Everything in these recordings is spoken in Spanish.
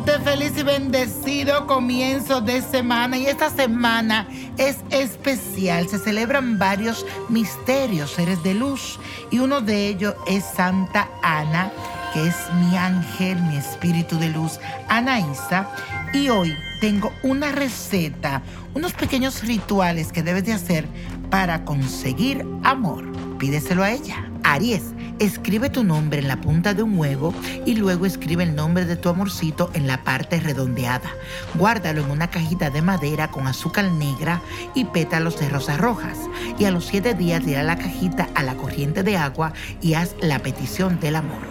feliz y bendecido comienzo de semana y esta semana es especial. Se celebran varios misterios, seres de luz y uno de ellos es Santa Ana, que es mi ángel, mi espíritu de luz, Anaísa. Y hoy tengo una receta, unos pequeños rituales que debes de hacer para conseguir amor. Pídeselo a ella. Aries Escribe tu nombre en la punta de un huevo y luego escribe el nombre de tu amorcito en la parte redondeada. Guárdalo en una cajita de madera con azúcar negra y pétalos de rosas rojas. Y a los siete días tira la cajita a la corriente de agua y haz la petición del amor.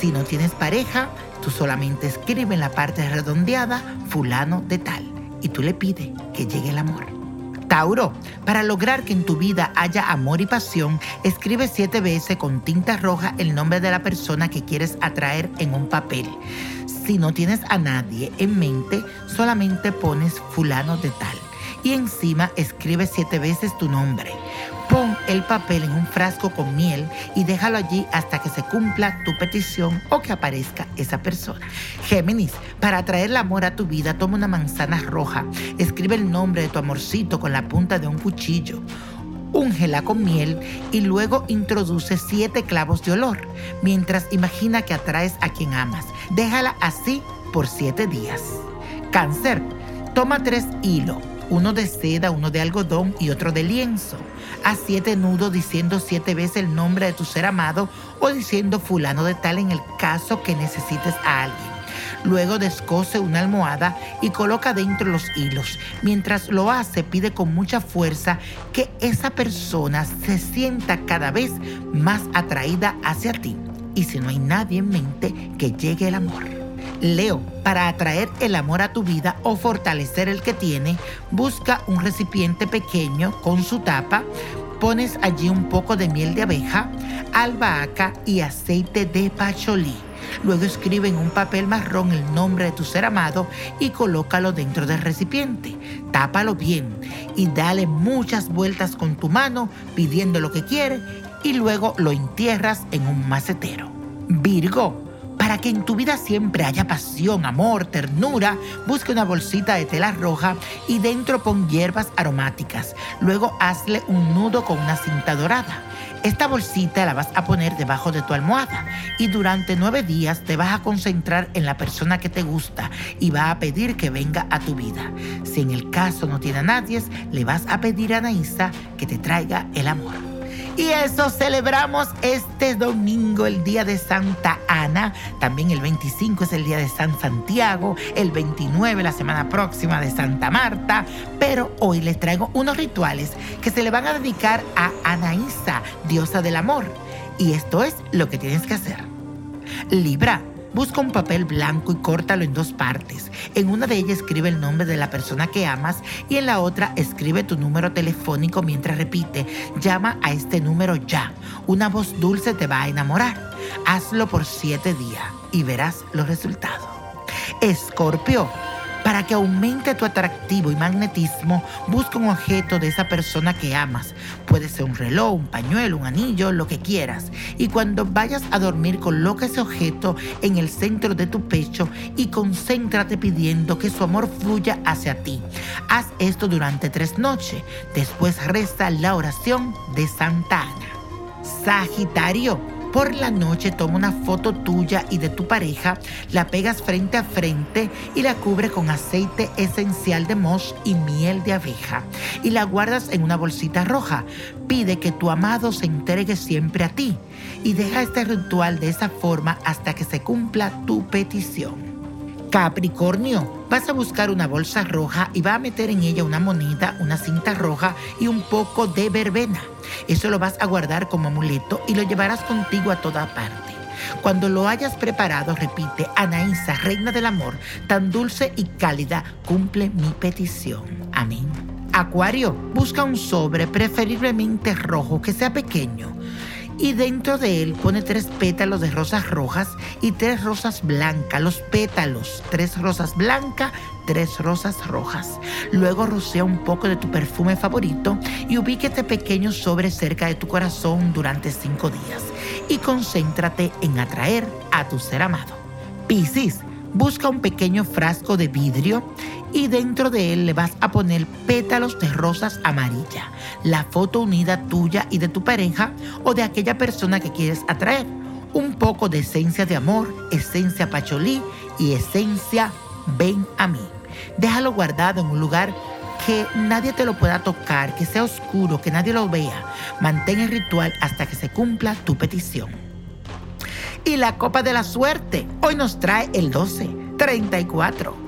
Si no tienes pareja, tú solamente escribe en la parte redondeada fulano de tal y tú le pides que llegue el amor. Tauro, para lograr que en tu vida haya amor y pasión, escribe siete veces con tinta roja el nombre de la persona que quieres atraer en un papel. Si no tienes a nadie en mente, solamente pones fulano de tal y encima escribe siete veces tu nombre. El papel en un frasco con miel y déjalo allí hasta que se cumpla tu petición o que aparezca esa persona. Géminis, para atraer el amor a tu vida, toma una manzana roja, escribe el nombre de tu amorcito con la punta de un cuchillo. Úngela con miel y luego introduce siete clavos de olor, mientras imagina que atraes a quien amas. Déjala así por siete días. Cáncer, toma tres hilos uno de seda, uno de algodón y otro de lienzo. A siete nudos diciendo siete veces el nombre de tu ser amado o diciendo fulano de tal en el caso que necesites a alguien. Luego descose una almohada y coloca dentro los hilos. Mientras lo hace, pide con mucha fuerza que esa persona se sienta cada vez más atraída hacia ti. Y si no hay nadie en mente, que llegue el amor. Leo, para atraer el amor a tu vida o fortalecer el que tiene, busca un recipiente pequeño con su tapa, pones allí un poco de miel de abeja, albahaca y aceite de pacholí. Luego escribe en un papel marrón el nombre de tu ser amado y colócalo dentro del recipiente. Tápalo bien y dale muchas vueltas con tu mano pidiendo lo que quiere y luego lo entierras en un macetero. Virgo, para que en tu vida siempre haya pasión, amor, ternura, busque una bolsita de tela roja y dentro pon hierbas aromáticas. Luego hazle un nudo con una cinta dorada. Esta bolsita la vas a poner debajo de tu almohada y durante nueve días te vas a concentrar en la persona que te gusta y va a pedir que venga a tu vida. Si en el caso no tiene a nadie, le vas a pedir a Anaísa que te traiga el amor. Y eso celebramos este domingo, el día de Santa Ana. También el 25 es el día de San Santiago. El 29, la semana próxima, de Santa Marta. Pero hoy les traigo unos rituales que se le van a dedicar a Anaísa, diosa del amor. Y esto es lo que tienes que hacer. Libra Busca un papel blanco y córtalo en dos partes. En una de ellas escribe el nombre de la persona que amas y en la otra escribe tu número telefónico mientras repite, llama a este número ya. Una voz dulce te va a enamorar. Hazlo por siete días y verás los resultados. Escorpio. Para que aumente tu atractivo y magnetismo, busca un objeto de esa persona que amas. Puede ser un reloj, un pañuelo, un anillo, lo que quieras. Y cuando vayas a dormir, coloca ese objeto en el centro de tu pecho y concéntrate pidiendo que su amor fluya hacia ti. Haz esto durante tres noches. Después resta la oración de Santa Ana. Sagitario por la noche toma una foto tuya y de tu pareja, la pegas frente a frente y la cubre con aceite esencial de mosh y miel de abeja y la guardas en una bolsita roja. Pide que tu amado se entregue siempre a ti y deja este ritual de esa forma hasta que se cumpla tu petición. Capricornio, vas a buscar una bolsa roja y va a meter en ella una moneda, una cinta roja y un poco de verbena. Eso lo vas a guardar como amuleto y lo llevarás contigo a toda parte. Cuando lo hayas preparado, repite, Anaísa, reina del amor, tan dulce y cálida, cumple mi petición. Amén. Acuario, busca un sobre preferiblemente rojo que sea pequeño y dentro de él pone tres pétalos de rosas rojas y tres rosas blancas. Los pétalos, tres rosas blancas, tres rosas rojas. Luego rocea un poco de tu perfume favorito y ubíquete pequeño sobre cerca de tu corazón durante cinco días y concéntrate en atraer a tu ser amado. Piscis Busca un pequeño frasco de vidrio y dentro de él le vas a poner pétalos de rosas amarillas, la foto unida tuya y de tu pareja o de aquella persona que quieres atraer, un poco de esencia de amor, esencia pacholí y esencia ven a mí. Déjalo guardado en un lugar que nadie te lo pueda tocar, que sea oscuro, que nadie lo vea. Mantén el ritual hasta que se cumpla tu petición. Y la copa de la suerte hoy nos trae el 12, 34.